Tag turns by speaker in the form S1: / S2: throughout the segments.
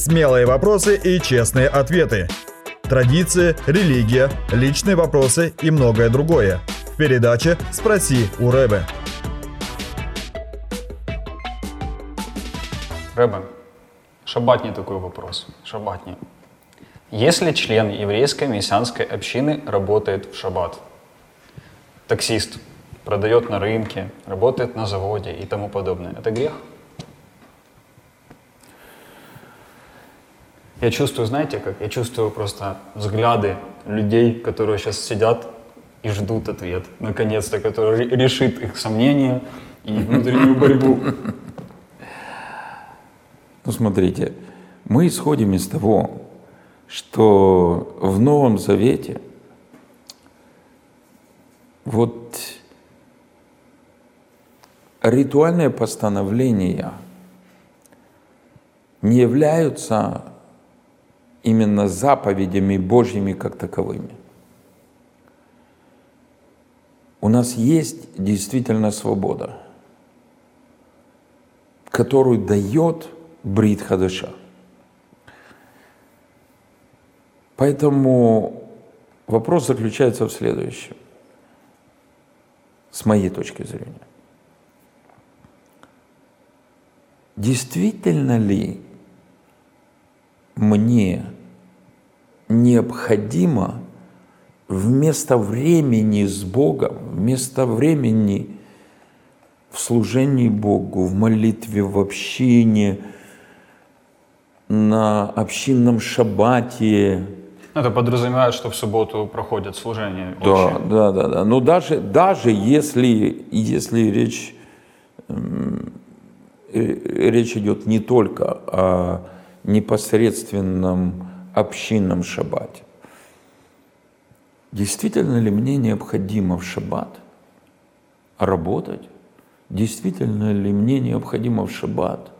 S1: Смелые вопросы и честные ответы. Традиции, религия, личные вопросы и многое другое. В передаче «Спроси у Рэбе».
S2: Рэбе, шабатний такой вопрос. Шабатний. Если член еврейской мессианской общины работает в шаббат, таксист, продает на рынке, работает на заводе и тому подобное, это грех? Я чувствую, знаете как? Я чувствую просто взгляды людей, которые сейчас сидят и ждут ответ, наконец-то, который решит их сомнения и внутреннюю борьбу.
S3: Ну, смотрите, мы исходим из того, что в Новом Завете вот ритуальные постановления не являются именно заповедями Божьими как таковыми. У нас есть действительно свобода, которую дает Брит Хадаша. Поэтому вопрос заключается в следующем, с моей точки зрения. Действительно ли мне необходимо вместо времени с Богом, вместо времени в служении Богу, в молитве, в общении, на общинном шаббате.
S2: Это подразумевает, что в субботу проходят служения.
S3: Да,
S2: общие.
S3: да, да, да. Но даже, даже если, если речь, э, речь идет не только о непосредственном общинном шаббате. Действительно ли мне необходимо в шаббат работать? Действительно ли мне необходимо в шаббат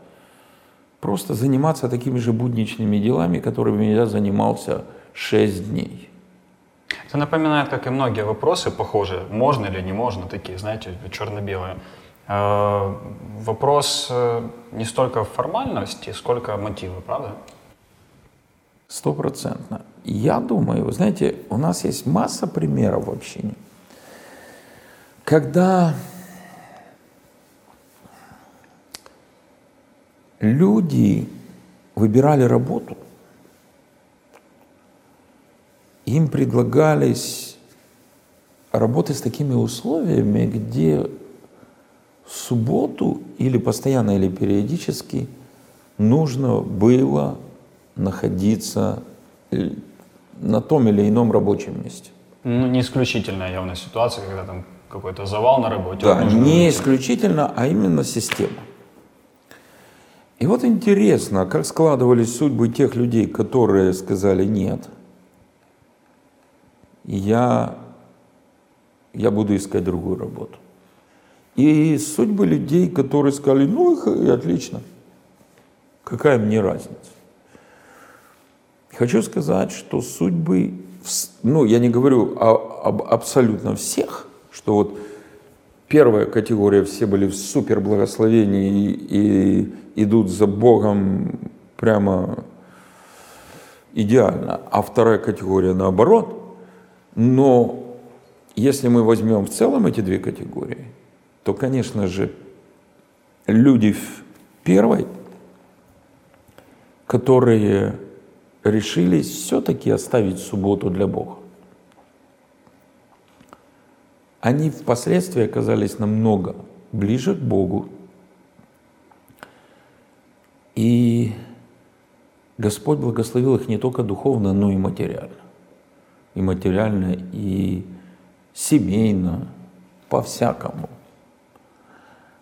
S3: просто заниматься такими же будничными делами, которыми я занимался шесть дней?
S2: Это напоминает, как и многие вопросы похожие, можно или не можно, такие, знаете, черно-белые. Э, Вопрос э, не столько формальности, сколько мотивы, правда?
S3: Стопроцентно. Я думаю, вы знаете, у нас есть масса примеров в общине, когда люди выбирали работу, им предлагались работы с такими условиями, где в субботу или постоянно, или периодически нужно было находиться э, на том или ином рабочем месте.
S2: Ну, не исключительная явно ситуация, когда там какой-то завал на работе.
S3: Да,
S2: нужно
S3: не исключительно, а именно система. И вот интересно, как складывались судьбы тех людей, которые сказали нет. Я, я буду искать другую работу. И судьбы людей, которые сказали, ну и отлично, какая мне разница. Хочу сказать, что судьбы, ну я не говорю о- об абсолютно всех, что вот первая категория, все были в супер благословении и, и идут за Богом прямо идеально, а вторая категория наоборот. Но если мы возьмем в целом эти две категории, то, конечно же, люди в первой, которые решились все-таки оставить субботу для Бога, они впоследствии оказались намного ближе к Богу. И Господь благословил их не только духовно, но и материально. И материально, и семейно, по-всякому.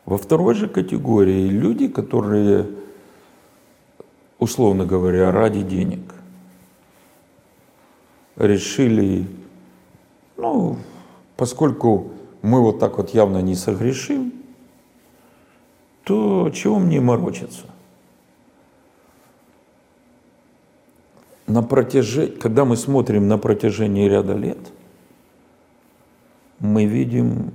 S3: Во второй же категории люди, которые, условно говоря, ради денег решили, ну, поскольку мы вот так вот явно не согрешим, то чего мне морочиться? На протяжении, когда мы смотрим на протяжении ряда лет, мы видим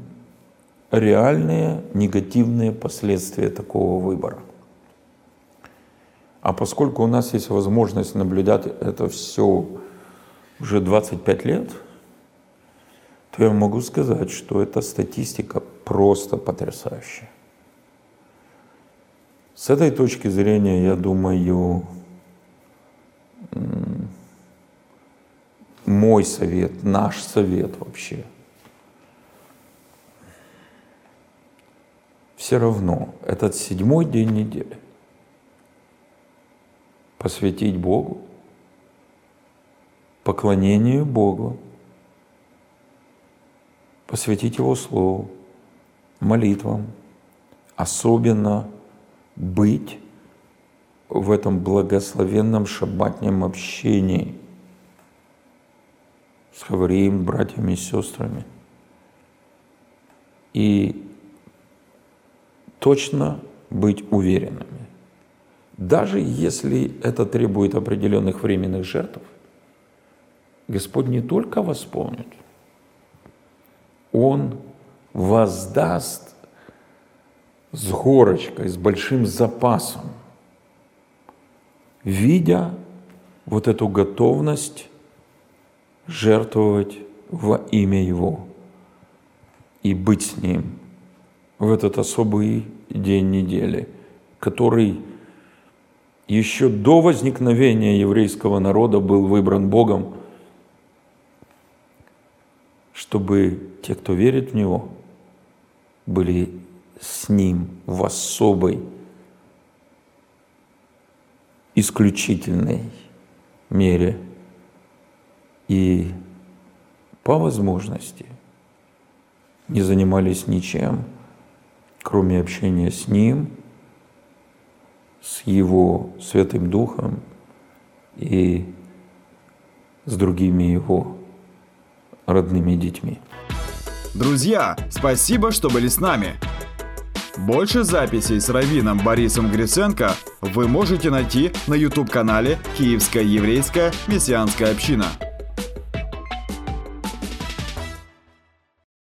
S3: реальные негативные последствия такого выбора. А поскольку у нас есть возможность наблюдать это все уже 25 лет, то я могу сказать, что эта статистика просто потрясающая. С этой точки зрения, я думаю, мой совет, наш совет вообще, все равно этот седьмой день недели посвятить Богу, поклонению Богу, посвятить Его Слову, молитвам, особенно быть в этом благословенном шаббатнем общении с Хавриим, братьями и сестрами. И точно быть уверенными. Даже если это требует определенных временных жертв, Господь не только восполнит, Он воздаст с горочкой, с большим запасом, видя вот эту готовность жертвовать во имя Его и быть с Ним в этот особый день недели, который еще до возникновения еврейского народа был выбран Богом, чтобы те, кто верит в Него, были с Ним в особой, исключительной мере. И по возможности не занимались ничем, кроме общения с Ним, с Его Святым Духом и с другими Его родными детьми.
S1: Друзья, спасибо, что были с нами. Больше записей с Равином Борисом Гриценко вы можете найти на YouTube-канале «Киевская еврейская мессианская община».